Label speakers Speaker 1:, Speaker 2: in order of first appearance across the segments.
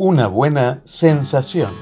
Speaker 1: una buena sensación.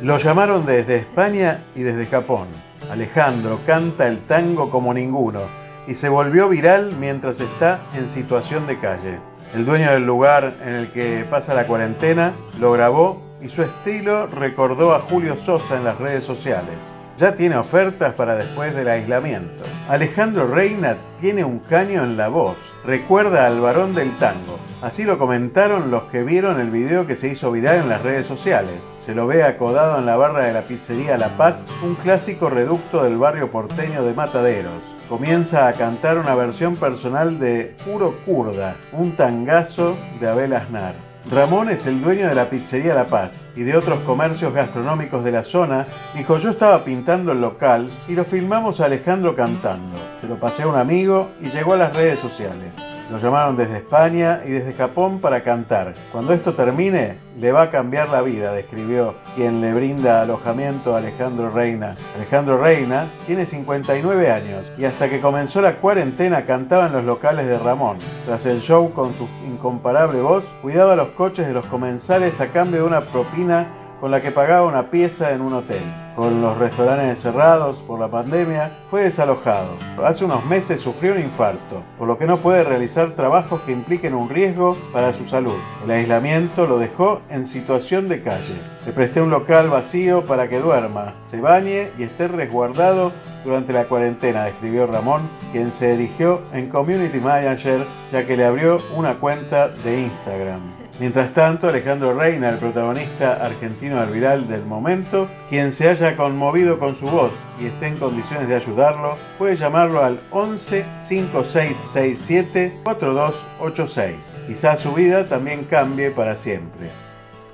Speaker 2: Lo llamaron desde España y desde Japón. Alejandro canta el tango como ninguno y se volvió viral mientras está en situación de calle. El dueño del lugar en el que pasa la cuarentena lo grabó y su estilo recordó a Julio Sosa en las redes sociales. Ya tiene ofertas para después del aislamiento. Alejandro Reina tiene un caño en la voz. Recuerda al varón del tango. Así lo comentaron los que vieron el video que se hizo viral en las redes sociales. Se lo ve acodado en la barra de la pizzería La Paz, un clásico reducto del barrio porteño de Mataderos. Comienza a cantar una versión personal de Puro Kurda, un tangazo de Abel Aznar. Ramón es el dueño de la pizzería La Paz y de otros comercios gastronómicos de la zona. Dijo, yo estaba pintando el local y lo filmamos a Alejandro cantando. Se lo pasé a un amigo y llegó a las redes sociales. Nos llamaron desde España y desde Japón para cantar. Cuando esto termine, le va a cambiar la vida, describió quien le brinda alojamiento a Alejandro Reina. Alejandro Reina tiene 59 años y hasta que comenzó la cuarentena cantaba en los locales de Ramón. Tras el show con su incomparable voz, cuidaba los coches de los comensales a cambio de una propina con la que pagaba una pieza en un hotel. Con los restaurantes cerrados por la pandemia, fue desalojado. Hace unos meses sufrió un infarto, por lo que no puede realizar trabajos que impliquen un riesgo para su salud. El aislamiento lo dejó en situación de calle. Le presté un local vacío para que duerma, se bañe y esté resguardado durante la cuarentena, describió Ramón, quien se erigió en Community Manager ya que le abrió una cuenta de Instagram. Mientras tanto, Alejandro Reina, el protagonista argentino del viral del momento, quien se haya conmovido con su voz y esté en condiciones de ayudarlo, puede llamarlo al 11 5667 4286. Quizás su vida también cambie para siempre.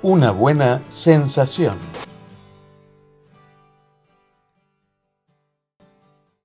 Speaker 1: Una buena sensación.